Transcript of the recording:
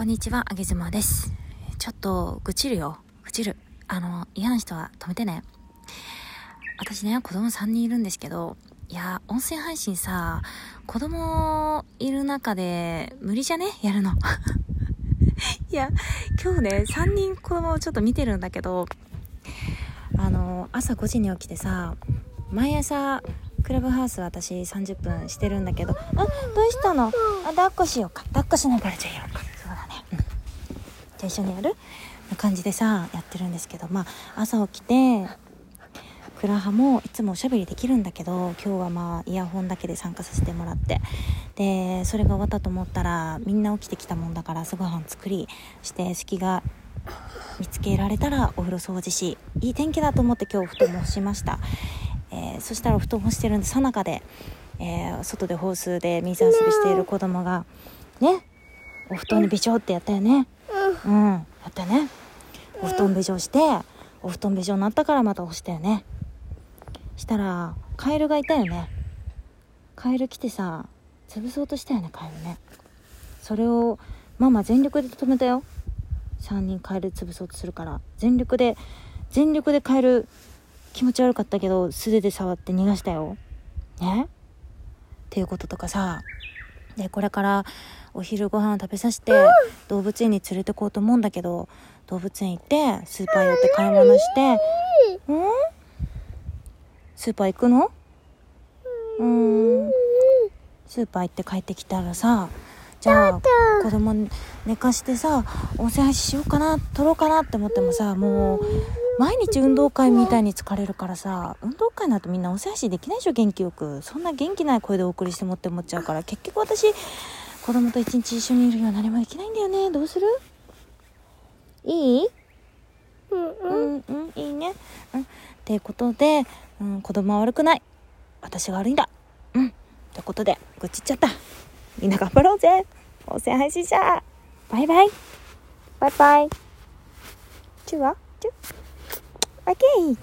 こんにちは、あげずまです。ちょっと、愚痴るよ。愚痴る。あの、嫌な人は止めてね。私ね、子供3人いるんですけど、いや、音声配信さ、子供いる中で無理じゃね？やるの。いや、今日ね、3人子供をちょっと見てるんだけど、あの、朝5時に起きてさ、毎朝、クラブハウス私30分してるんだけど、あ、どうしたの？あ、抱っこしようか。抱っこしながらじゃあやろうか。そうだね。うん。じゃあ一緒にやるな感じでさ、やってるんですけど、まあ、朝起きて、クラハもいつもおしゃべりできるんだけど今日はまあイヤホンだけで参加させてもらって。でそれが終わったと思ったらみんな起きてきたもんだから朝ごはん作りして隙が見つけられたらお風呂掃除しいい天気だと思って今日布団も干しました、えーそしたら布団干してるんでさなかで、えー外でホースで水遊びしている子供がねお布団にべちょってやったよね。うん。やったね。お布団べちょしてお布団べちょになったからまた干したよね。したらカエルがいたよね。カエル来てさ潰そうとしたよねカエルね。それをママ全力で止めたよ。3人カエル潰そうとするから。全力で全力でカエル気持ち悪かったけど素手で触って逃がしたよ。ね？っていうこととかさ。でこれからお昼ご飯食べさせて動物園に連れてこうと思うんだけど動物園行ってスーパー寄って買い物してうん。スーパー行くの？うーん。スーパー行って帰ってきたらさじゃあ子供寝かしてさ音声配信しようかな撮ろうかなって思ってもさもう毎日運動会みたいに疲れるからさ運動会なんてみんな音声配信できないでしょ元気よく。そんな元気ない声でお送りしてもって思っちゃうから結局私子供と一日一緒にいるには何もできないんだよね。どうする？いい？うんうん。いいね。うん。っていうことで、うん、子供は悪くない。私が悪いんだ。うん。ってことで愚痴っちゃった。みんな頑張ろうぜ。音声配信者。バイバイ。バイバイ。チュワ？Okay.